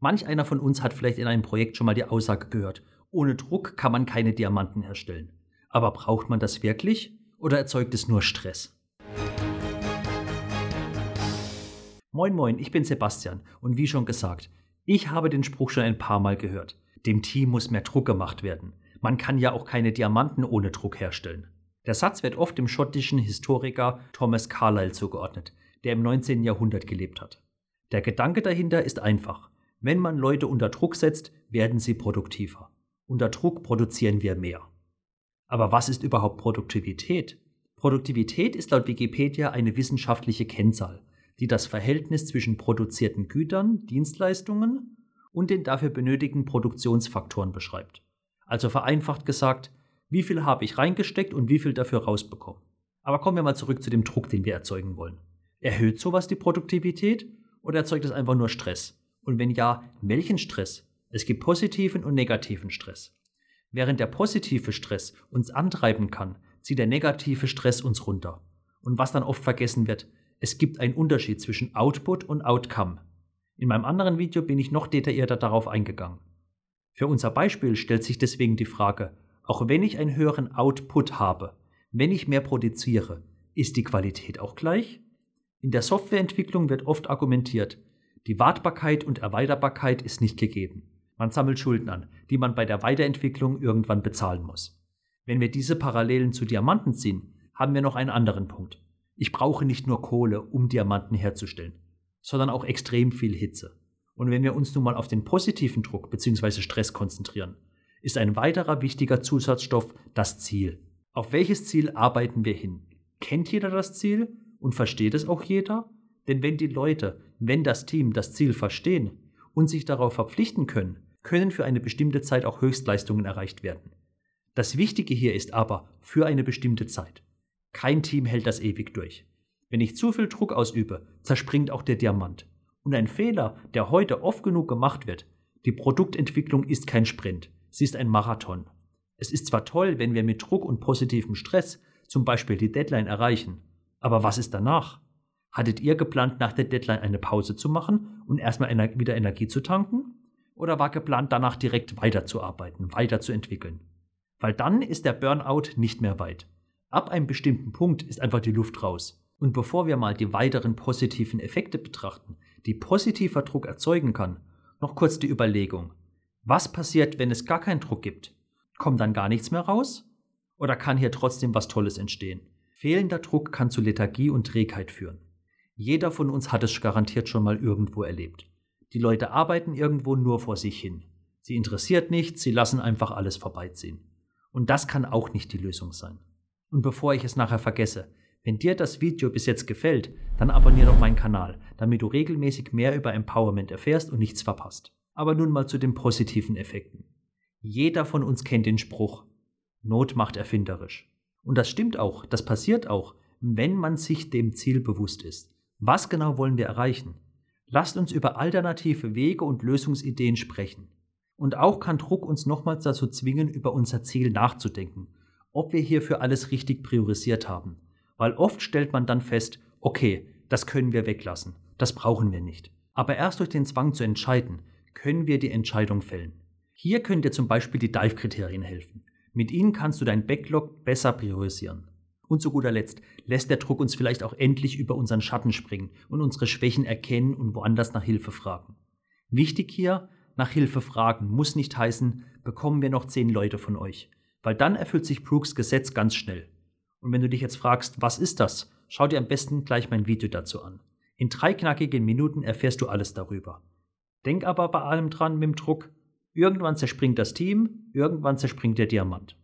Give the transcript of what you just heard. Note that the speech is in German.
Manch einer von uns hat vielleicht in einem Projekt schon mal die Aussage gehört, ohne Druck kann man keine Diamanten herstellen. Aber braucht man das wirklich oder erzeugt es nur Stress? Moin moin, ich bin Sebastian und wie schon gesagt, ich habe den Spruch schon ein paar Mal gehört. Dem Team muss mehr Druck gemacht werden. Man kann ja auch keine Diamanten ohne Druck herstellen. Der Satz wird oft dem schottischen Historiker Thomas Carlyle zugeordnet, der im 19. Jahrhundert gelebt hat. Der Gedanke dahinter ist einfach. Wenn man Leute unter Druck setzt, werden sie produktiver. Unter Druck produzieren wir mehr. Aber was ist überhaupt Produktivität? Produktivität ist laut Wikipedia eine wissenschaftliche Kennzahl, die das Verhältnis zwischen produzierten Gütern, Dienstleistungen und den dafür benötigten Produktionsfaktoren beschreibt. Also vereinfacht gesagt, wie viel habe ich reingesteckt und wie viel dafür rausbekommen. Aber kommen wir mal zurück zu dem Druck, den wir erzeugen wollen. Erhöht sowas die Produktivität oder erzeugt es einfach nur Stress? Und wenn ja, welchen Stress? Es gibt positiven und negativen Stress. Während der positive Stress uns antreiben kann, zieht der negative Stress uns runter. Und was dann oft vergessen wird, es gibt einen Unterschied zwischen Output und Outcome. In meinem anderen Video bin ich noch detaillierter darauf eingegangen. Für unser Beispiel stellt sich deswegen die Frage, auch wenn ich einen höheren Output habe, wenn ich mehr produziere, ist die Qualität auch gleich? In der Softwareentwicklung wird oft argumentiert, die Wartbarkeit und Erweiterbarkeit ist nicht gegeben. Man sammelt Schulden an, die man bei der Weiterentwicklung irgendwann bezahlen muss. Wenn wir diese Parallelen zu Diamanten ziehen, haben wir noch einen anderen Punkt. Ich brauche nicht nur Kohle, um Diamanten herzustellen, sondern auch extrem viel Hitze. Und wenn wir uns nun mal auf den positiven Druck bzw. Stress konzentrieren, ist ein weiterer wichtiger Zusatzstoff das Ziel. Auf welches Ziel arbeiten wir hin? Kennt jeder das Ziel und versteht es auch jeder? Denn wenn die Leute, wenn das Team das Ziel verstehen und sich darauf verpflichten können, können für eine bestimmte Zeit auch Höchstleistungen erreicht werden. Das Wichtige hier ist aber für eine bestimmte Zeit. Kein Team hält das ewig durch. Wenn ich zu viel Druck ausübe, zerspringt auch der Diamant. Und ein Fehler, der heute oft genug gemacht wird, die Produktentwicklung ist kein Sprint, sie ist ein Marathon. Es ist zwar toll, wenn wir mit Druck und positivem Stress zum Beispiel die Deadline erreichen, aber was ist danach? Hattet ihr geplant, nach der Deadline eine Pause zu machen und erstmal wieder Energie zu tanken? Oder war geplant, danach direkt weiterzuarbeiten, weiterzuentwickeln? Weil dann ist der Burnout nicht mehr weit. Ab einem bestimmten Punkt ist einfach die Luft raus. Und bevor wir mal die weiteren positiven Effekte betrachten, die positiver Druck erzeugen kann, noch kurz die Überlegung. Was passiert, wenn es gar keinen Druck gibt? Kommt dann gar nichts mehr raus? Oder kann hier trotzdem was Tolles entstehen? Fehlender Druck kann zu Lethargie und Trägheit führen. Jeder von uns hat es garantiert schon mal irgendwo erlebt. Die Leute arbeiten irgendwo nur vor sich hin. Sie interessiert nichts, sie lassen einfach alles vorbeiziehen. Und das kann auch nicht die Lösung sein. Und bevor ich es nachher vergesse, wenn dir das Video bis jetzt gefällt, dann abonniere doch meinen Kanal, damit du regelmäßig mehr über Empowerment erfährst und nichts verpasst. Aber nun mal zu den positiven Effekten. Jeder von uns kennt den Spruch, Not macht erfinderisch. Und das stimmt auch, das passiert auch, wenn man sich dem Ziel bewusst ist. Was genau wollen wir erreichen? Lasst uns über alternative Wege und Lösungsideen sprechen. Und auch kann Druck uns nochmals dazu zwingen, über unser Ziel nachzudenken, ob wir hierfür alles richtig priorisiert haben. Weil oft stellt man dann fest, okay, das können wir weglassen, das brauchen wir nicht. Aber erst durch den Zwang zu entscheiden, können wir die Entscheidung fällen. Hier können dir zum Beispiel die Dive-Kriterien helfen. Mit ihnen kannst du dein Backlog besser priorisieren. Und zu guter Letzt lässt der Druck uns vielleicht auch endlich über unseren Schatten springen und unsere Schwächen erkennen und woanders nach Hilfe fragen. Wichtig hier, nach Hilfe fragen muss nicht heißen, bekommen wir noch zehn Leute von euch, weil dann erfüllt sich Brooks Gesetz ganz schnell. Und wenn du dich jetzt fragst, was ist das, schau dir am besten gleich mein Video dazu an. In drei knackigen Minuten erfährst du alles darüber. Denk aber bei allem dran mit dem Druck, irgendwann zerspringt das Team, irgendwann zerspringt der Diamant.